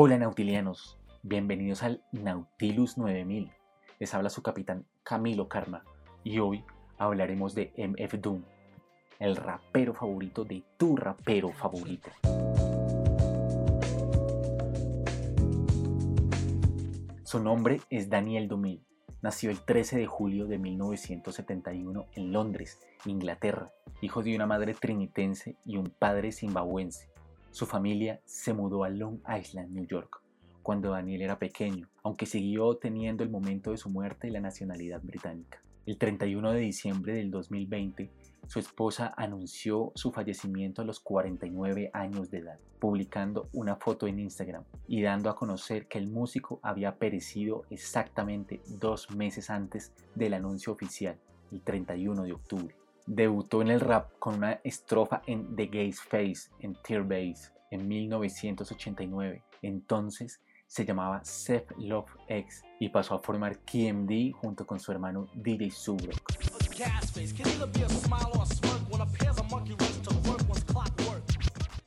Hola nautilianos, bienvenidos al Nautilus 9000. Les habla su capitán Camilo Karma y hoy hablaremos de MF Doom, el rapero favorito de tu rapero favorito. Su nombre es Daniel Dumil. Nació el 13 de julio de 1971 en Londres, Inglaterra, hijo de una madre trinitense y un padre zimbabuense. Su familia se mudó a Long Island, New York, cuando Daniel era pequeño, aunque siguió teniendo el momento de su muerte la nacionalidad británica. El 31 de diciembre del 2020, su esposa anunció su fallecimiento a los 49 años de edad, publicando una foto en Instagram y dando a conocer que el músico había perecido exactamente dos meses antes del anuncio oficial, el 31 de octubre. Debutó en el rap con una estrofa en The Gaze Face en Tear Base en 1989. Entonces se llamaba Seth Love X y pasó a formar KMD junto con su hermano DJ Subrock.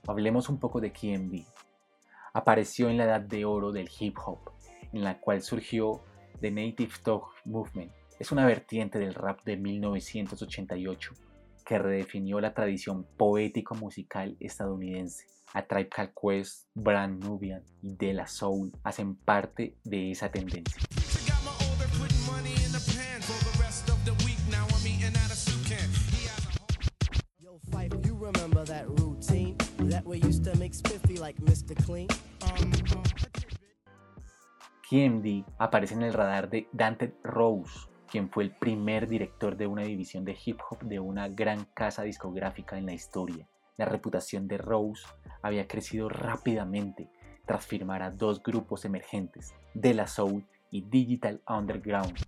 Hablemos un poco de KMD. Apareció en la edad de oro del hip hop, en la cual surgió The Native Talk Movement, es una vertiente del rap de 1988 que redefinió la tradición poético-musical estadounidense. A Tribe Called Quest, Brand Nubian y De La Soul hacen parte de esa tendencia. KMD aparece en el radar de Dante Rose, quien fue el primer director de una división de hip hop de una gran casa discográfica en la historia. La reputación de Rose había crecido rápidamente tras firmar a dos grupos emergentes, De La Soul y Digital Underground.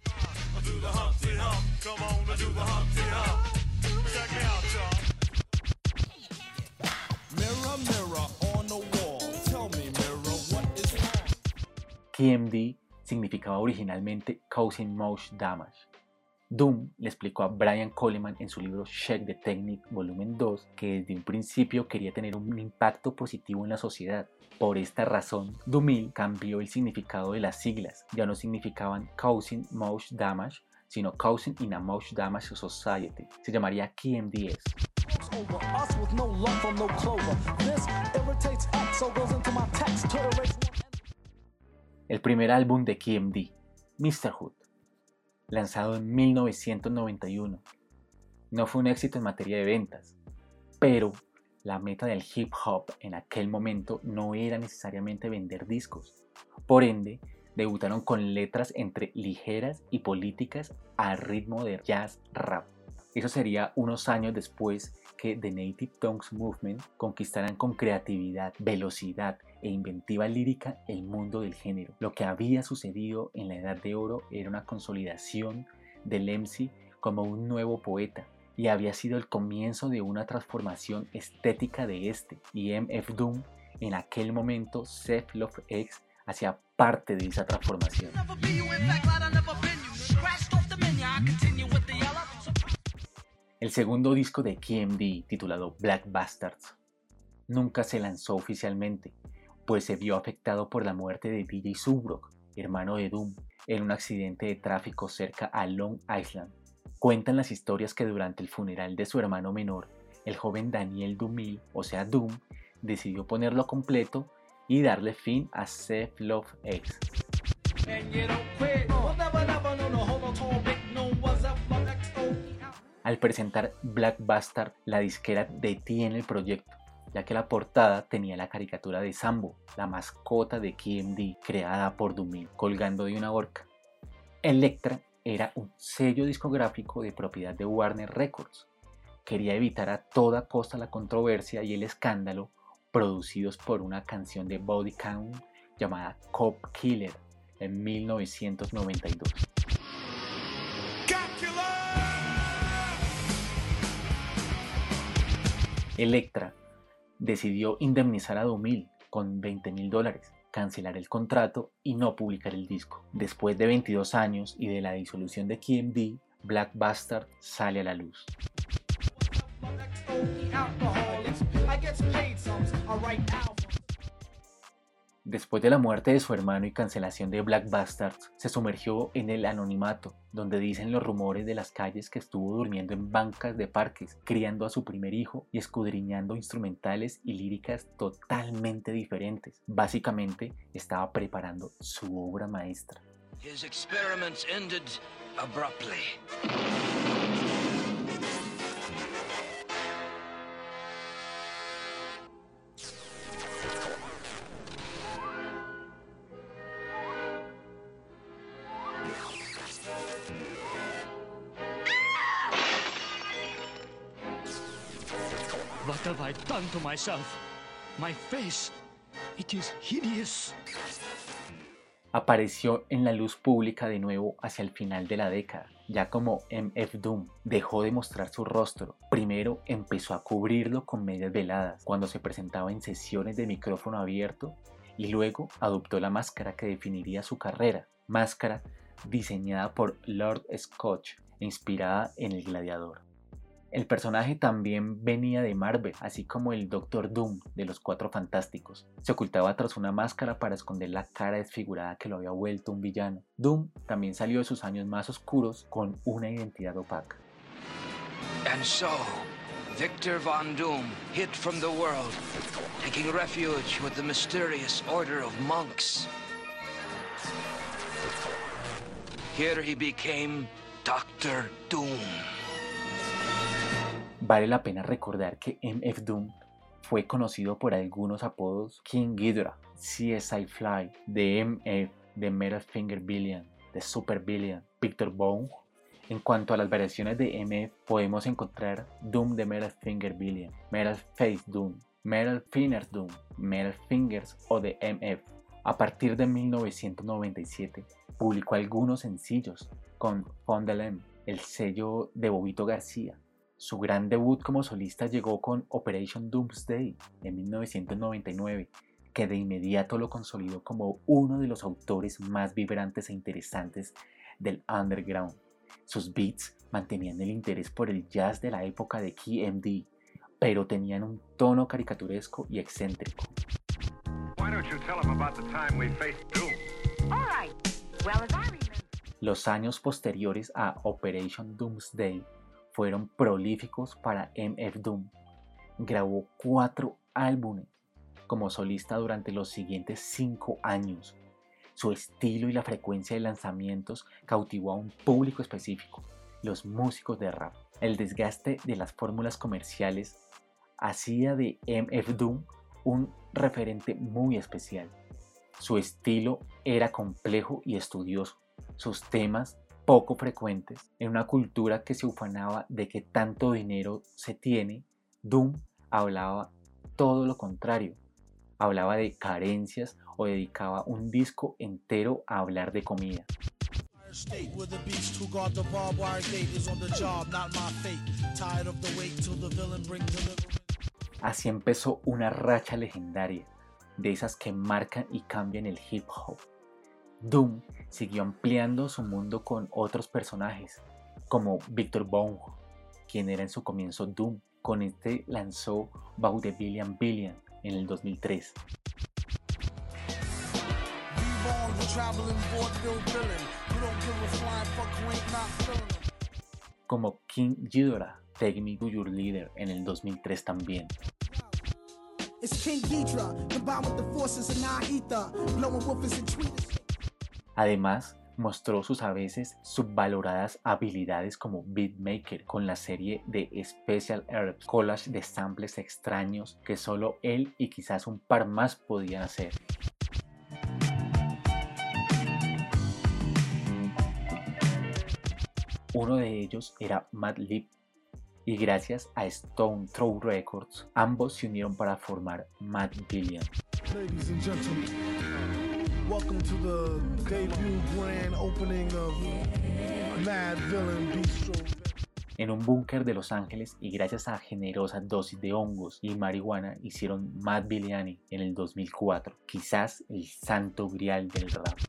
KMD significaba originalmente Causing Most Damage. Doom le explicó a Brian Coleman en su libro Check the Technique Volumen 2 que desde un principio quería tener un impacto positivo en la sociedad. Por esta razón, Dumil cambió el significado de las siglas. Ya no significaban Causing Most Damage, sino Causing in a Most Damage Society. Se llamaría KMDS. El primer álbum de KMD, Mr. lanzado en 1991, no fue un éxito en materia de ventas, pero la meta del hip hop en aquel momento no era necesariamente vender discos. Por ende, debutaron con letras entre ligeras y políticas al ritmo de jazz rap. Eso sería unos años después que The Native Tongues Movement conquistaran con creatividad, velocidad e inventiva lírica el mundo del género. Lo que había sucedido en la Edad de Oro era una consolidación del MC como un nuevo poeta y había sido el comienzo de una transformación estética de este y MF Doom en aquel momento Seth Love X hacía parte de esa transformación. El segundo disco de KMD, titulado Black Bastards, nunca se lanzó oficialmente, pues se vio afectado por la muerte de DJ Subrock, hermano de Doom, en un accidente de tráfico cerca a Long Island. Cuentan las historias que durante el funeral de su hermano menor, el joven Daniel Dumil, o sea Doom, decidió ponerlo completo y darle fin a Seth Love X. Al presentar Black Bastard, la disquera detiene el proyecto, ya que la portada tenía la caricatura de Sambo, la mascota de KMD creada por Dumil, colgando de una horca. Electra era un sello discográfico de propiedad de Warner Records. Quería evitar a toda costa la controversia y el escándalo producidos por una canción de Body Count llamada Cop Killer en 1992. Electra decidió indemnizar a Dumil con 20 mil dólares, cancelar el contrato y no publicar el disco. Después de 22 años y de la disolución de KMD, Black Bastard sale a la luz. Después de la muerte de su hermano y cancelación de Black Bastards, se sumergió en el anonimato, donde dicen los rumores de las calles que estuvo durmiendo en bancas de parques, criando a su primer hijo y escudriñando instrumentales y líricas totalmente diferentes. Básicamente estaba preparando su obra maestra. Apareció en la luz pública de nuevo hacia el final de la década, ya como MF Doom. Dejó de mostrar su rostro. Primero empezó a cubrirlo con medias veladas cuando se presentaba en sesiones de micrófono abierto y luego adoptó la máscara que definiría su carrera, máscara diseñada por Lord Scotch inspirada en el gladiador. El personaje también venía de Marvel, así como el Doctor Doom de los Cuatro Fantásticos. Se ocultaba tras una máscara para esconder la cara desfigurada que lo había vuelto un villano. Doom también salió de sus años más oscuros con una identidad opaca. And so, Victor Von Doom hid from the world, taking refuge with the mysterious order of monks. Here he became Doctor Doom. Vale la pena recordar que MF Doom fue conocido por algunos apodos King Ghidorah, CSI Fly, The MF, The Metal Finger Billion, The Super Billion, Victor Bone. En cuanto a las variaciones de MF, podemos encontrar Doom de Metal Finger Billion, Metal Face Doom, Metal Fingers Doom, Metal Fingers o The MF. A partir de 1997, publicó algunos sencillos con Fondelem, el sello de Bobito García, su gran debut como solista llegó con Operation Doomsday en 1999, que de inmediato lo consolidó como uno de los autores más vibrantes e interesantes del underground. Sus beats mantenían el interés por el jazz de la época de KMD, pero tenían un tono caricaturesco y excéntrico. Los años posteriores a Operation Doomsday fueron prolíficos para MF Doom. Grabó cuatro álbumes como solista durante los siguientes cinco años. Su estilo y la frecuencia de lanzamientos cautivó a un público específico, los músicos de rap. El desgaste de las fórmulas comerciales hacía de MF Doom un referente muy especial. Su estilo era complejo y estudioso. Sus temas poco frecuentes en una cultura que se ufanaba de que tanto dinero se tiene, Doom hablaba todo lo contrario. Hablaba de carencias o dedicaba un disco entero a hablar de comida. Así empezó una racha legendaria, de esas que marcan y cambian el hip hop. Doom siguió ampliando su mundo con otros personajes, como Victor Bone, quien era en su comienzo Doom. Con este lanzó Billion Billion en el 2003. Como King Ghidorah, Take Me to Your Leader en el 2003 también. Además, mostró sus a veces subvaloradas habilidades como beatmaker con la serie de Special Herbs, collage de samples extraños que solo él y quizás un par más podían hacer. Uno de ellos era Mad Lib, y gracias a Stone Throw Records, ambos se unieron para formar Mad Billion. Welcome to the debut grand opening of Mad Villain Bistro. En un búnker de Los Ángeles y gracias a generosas dosis de hongos y marihuana hicieron Mad Billiani en el 2004, quizás el santo grial del rap.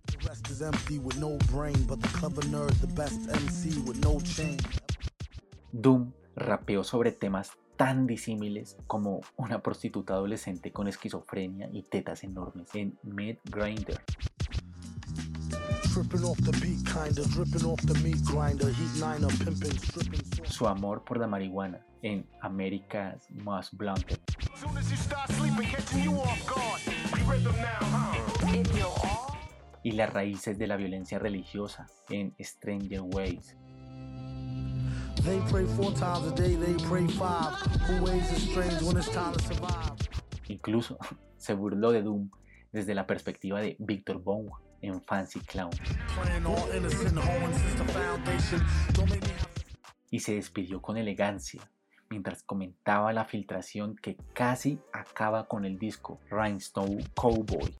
Doom rapeó sobre temas tan disímiles como una prostituta adolescente con esquizofrenia y tetas enormes en Mad Grinder. Su amor por la marihuana en America's Most Blunted. Y las raíces de la violencia religiosa en Stranger Ways. Incluso se burló de Doom desde la perspectiva de Victor Bone en Fancy Clown. Y se despidió con elegancia mientras comentaba la filtración que casi acaba con el disco Rhinestone Cowboy.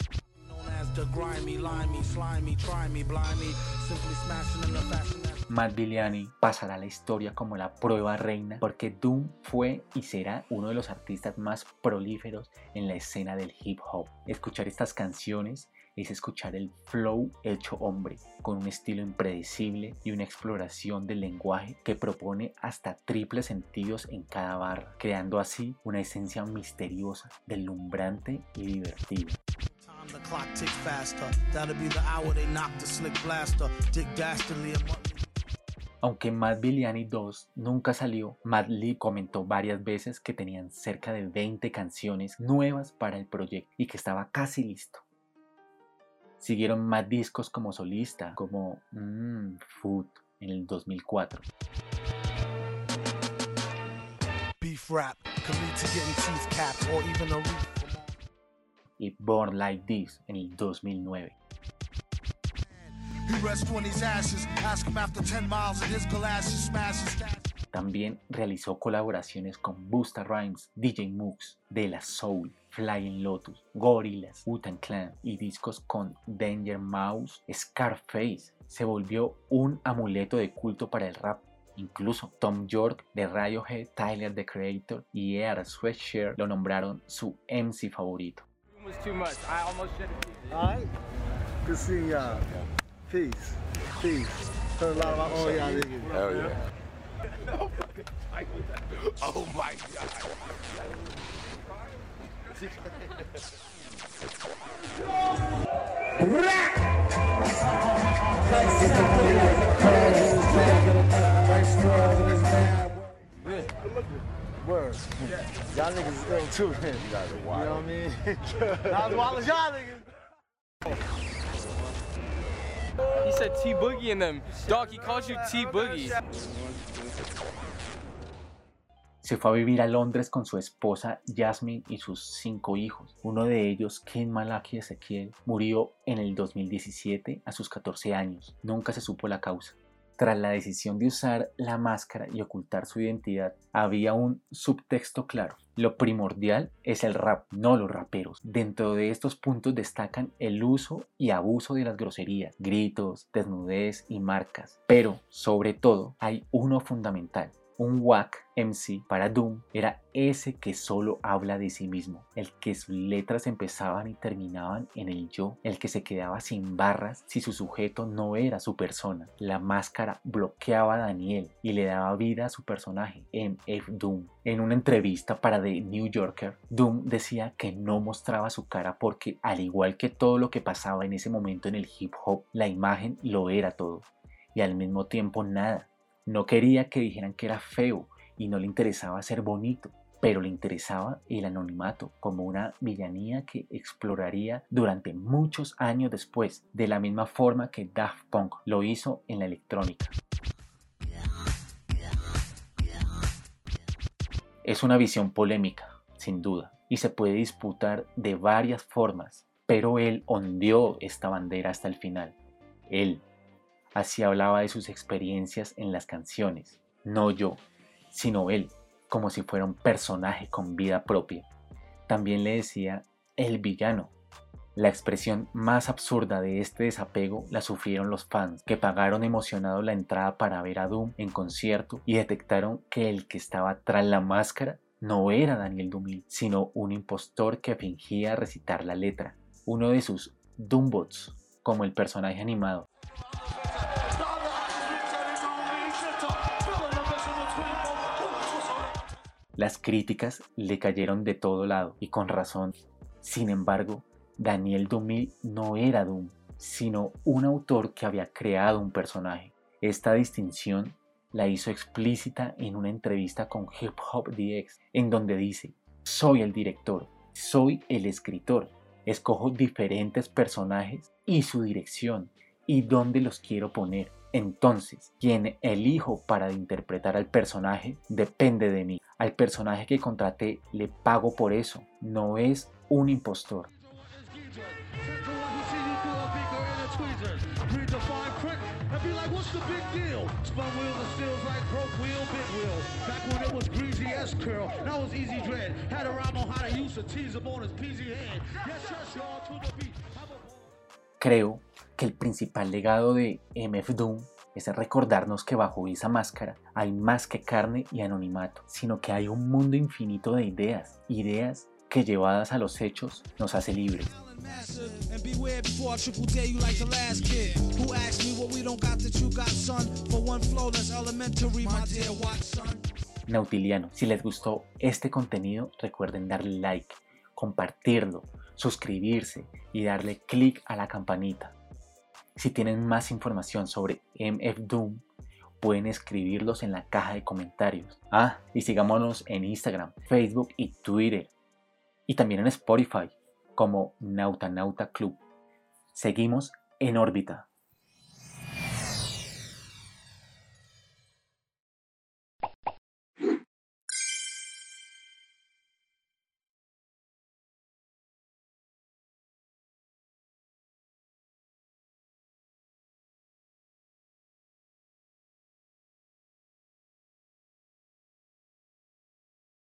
Matt Billiani pasará a la historia como la prueba reina porque Doom fue y será uno de los artistas más prolíferos en la escena del hip hop. Escuchar estas canciones es escuchar el flow hecho hombre, con un estilo impredecible y una exploración del lenguaje que propone hasta triples sentidos en cada barra, creando así una esencia misteriosa, deslumbrante y divertida. Aunque Mad Billiani 2 nunca salió, Mad Lee comentó varias veces que tenían cerca de 20 canciones nuevas para el proyecto y que estaba casi listo. Siguieron más discos como solista, como mmm, Food en el 2004. y Born Like This en el 2009. También realizó colaboraciones con Busta Rhymes, DJ Mooks, De La Soul, Flying Lotus, Gorillaz, Wu-Tang Clan y discos con Danger Mouse, Scarface. Se volvió un amuleto de culto para el rap. Incluso Tom York de Radiohead, Tyler the Creator y Air Sweatshirt lo nombraron su MC favorito. Peace. Peace. Heard a lot about all y'all niggas. Hell yeah. oh my god. Word. Y'all niggas is ill too, man. You guys are wild. You know what I mean? Not as wild as y'all niggas. He said T Boogie in them. Dog, he called you T Boogie. Se fue a vivir a Londres con su esposa Jasmine y sus cinco hijos. Uno de ellos, Ken Malaki Ezequiel, murió en el 2017 a sus 14 años. Nunca se supo la causa. Tras la decisión de usar la máscara y ocultar su identidad, había un subtexto claro. Lo primordial es el rap, no los raperos. Dentro de estos puntos destacan el uso y abuso de las groserías, gritos, desnudez y marcas. Pero, sobre todo, hay uno fundamental, un wack MC para Doom era ese que solo habla de sí mismo, el que sus letras empezaban y terminaban en el yo, el que se quedaba sin barras si su sujeto no era su persona. La máscara bloqueaba a Daniel y le daba vida a su personaje, MF Doom. En una entrevista para The New Yorker, Doom decía que no mostraba su cara porque, al igual que todo lo que pasaba en ese momento en el hip hop, la imagen lo era todo y al mismo tiempo nada no quería que dijeran que era feo y no le interesaba ser bonito, pero le interesaba el anonimato como una villanía que exploraría durante muchos años después, de la misma forma que Daft Punk lo hizo en la electrónica. Es una visión polémica, sin duda, y se puede disputar de varias formas, pero él ondeó esta bandera hasta el final. Él, Así hablaba de sus experiencias en las canciones, no yo, sino él, como si fuera un personaje con vida propia. También le decía el villano. La expresión más absurda de este desapego la sufrieron los fans, que pagaron emocionados la entrada para ver a Doom en concierto y detectaron que el que estaba tras la máscara no era Daniel Dumil, sino un impostor que fingía recitar la letra, uno de sus Doombots, como el personaje animado. Las críticas le cayeron de todo lado y con razón. Sin embargo, Daniel Dumil no era Doom, sino un autor que había creado un personaje. Esta distinción la hizo explícita en una entrevista con Hip Hop DX, en donde dice, soy el director, soy el escritor, escojo diferentes personajes y su dirección y dónde los quiero poner. Entonces, quien elijo para interpretar al personaje depende de mí. Al personaje que contraté le pago por eso. No es un impostor. Creo que el principal legado de MF Doom es recordarnos que bajo esa máscara hay más que carne y anonimato, sino que hay un mundo infinito de ideas, ideas que llevadas a los hechos nos hace libres. Nautiliano, si les gustó este contenido, recuerden darle like, compartirlo, suscribirse y darle clic a la campanita. Si tienen más información sobre MF Doom, pueden escribirlos en la caja de comentarios. Ah, y sigámonos en Instagram, Facebook y Twitter. Y también en Spotify como Nauta Nauta Club. Seguimos en órbita.